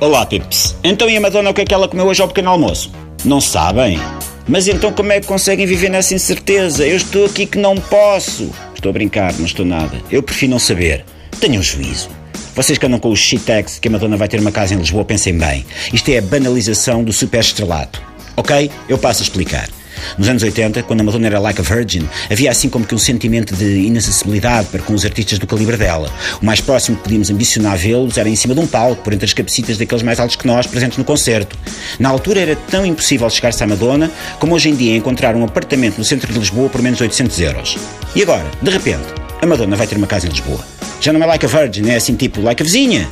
Olá, Pips. Então e a Madonna o que é que ela comeu hoje ao pequeno almoço? Não sabem? Mas então como é que conseguem viver nessa incerteza? Eu estou aqui que não posso. Estou a brincar, não estou nada. Eu prefiro não saber. Tenham juízo. Vocês que andam com o shitex que a Madonna vai ter uma casa em Lisboa, pensem bem. Isto é a banalização do superestrelato. Ok? Eu passo a explicar. Nos anos 80, quando a Madonna era like a virgin, havia assim como que um sentimento de inacessibilidade para com os artistas do calibre dela. O mais próximo que podíamos ambicionar vê-los era em cima de um palco, por entre as cabecitas daqueles mais altos que nós, presentes no concerto. Na altura era tão impossível chegar-se à Madonna, como hoje em dia encontrar um apartamento no centro de Lisboa por menos 800 euros. E agora, de repente, a Madonna vai ter uma casa em Lisboa. Já não é like a virgin, é assim tipo like a vizinha.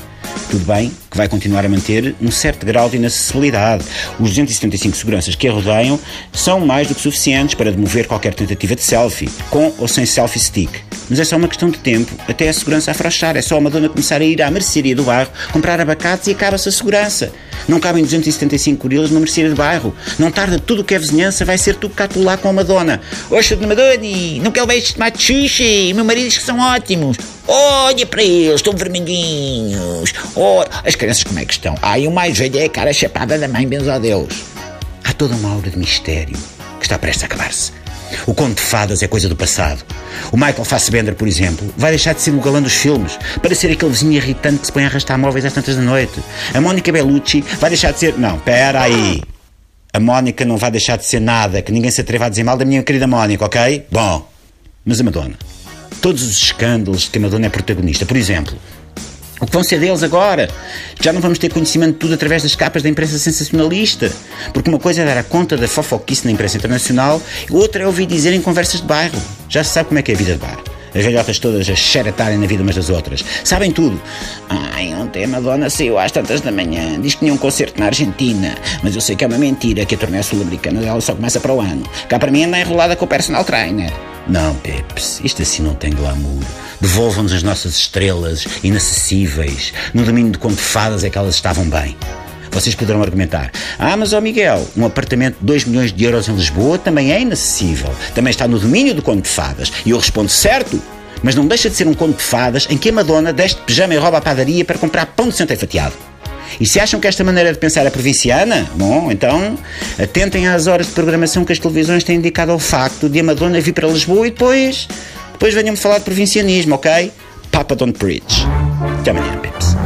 Tudo bem que vai continuar a manter um certo grau de inacessibilidade. Os 275 seguranças que a rodeiam são mais do que suficientes para demover qualquer tentativa de selfie, com ou sem selfie stick. Mas é só uma questão de tempo até a segurança afrouxar. É só uma dona começar a ir à mercearia do bairro, comprar abacates e acaba-se a segurança. Não cabem 275 gorilas numa mercearia do bairro. Não tarda tudo o que é vizinhança, vai ser tu cá lá com a Madonna. Oxa de Madonna, não quero ver tomate xuxa, meu marido diz que são ótimos. Olha para eles, estão vermelhinhos. Oh, as crianças como é que estão? Ai, o mais velho é a cara chapada da mãe, benzo a Deus. Há toda uma aura de mistério que está prestes a acabar-se. O conto de fadas é coisa do passado. O Michael Fassbender, por exemplo, vai deixar de ser o galã dos filmes para ser aquele vizinho irritante que se põe a arrastar móveis às tantas da noite. A Mónica Bellucci vai deixar de ser. Não, pera aí. A Mónica não vai deixar de ser nada, que ninguém se atreva a dizer mal da minha querida Mónica, ok? Bom, mas a Madonna todos os escândalos de que a Madonna é protagonista. Por exemplo, o que vão ser deles agora? Já não vamos ter conhecimento de tudo através das capas da imprensa sensacionalista. Porque uma coisa é dar a conta da fofoquice na imprensa internacional, outra é ouvir dizer em conversas de bairro. Já se sabe como é que é a vida de bar. As velhotas todas a xeratarem na vida umas das outras. Sabem tudo. Ai, ontem a Madonna saiu às tantas da manhã. Diz que tinha um concerto na Argentina. Mas eu sei que é uma mentira, que a torneia sul-americana dela só começa para o ano. Cá para mim anda enrolada com o personal trainer. Não, Peps, isto assim não tem glamour. Devolvam-nos as nossas estrelas inacessíveis. No domínio de conto de fadas é que elas estavam bem. Vocês poderão argumentar: Ah, mas ó Miguel, um apartamento de 2 milhões de euros em Lisboa também é inacessível. Também está no domínio do conto de fadas. E eu respondo: certo, mas não deixa de ser um conto de fadas em que a Madonna deste pijama e rouba à padaria para comprar pão de centeio fatiado. E se acham que esta maneira de pensar é provinciana, bom, então atentem às horas de programação que as televisões têm indicado ao facto de a Madonna vir para Lisboa e depois, depois venham-me falar de provincianismo, ok? Papa don't preach. Até amanhã, Pips.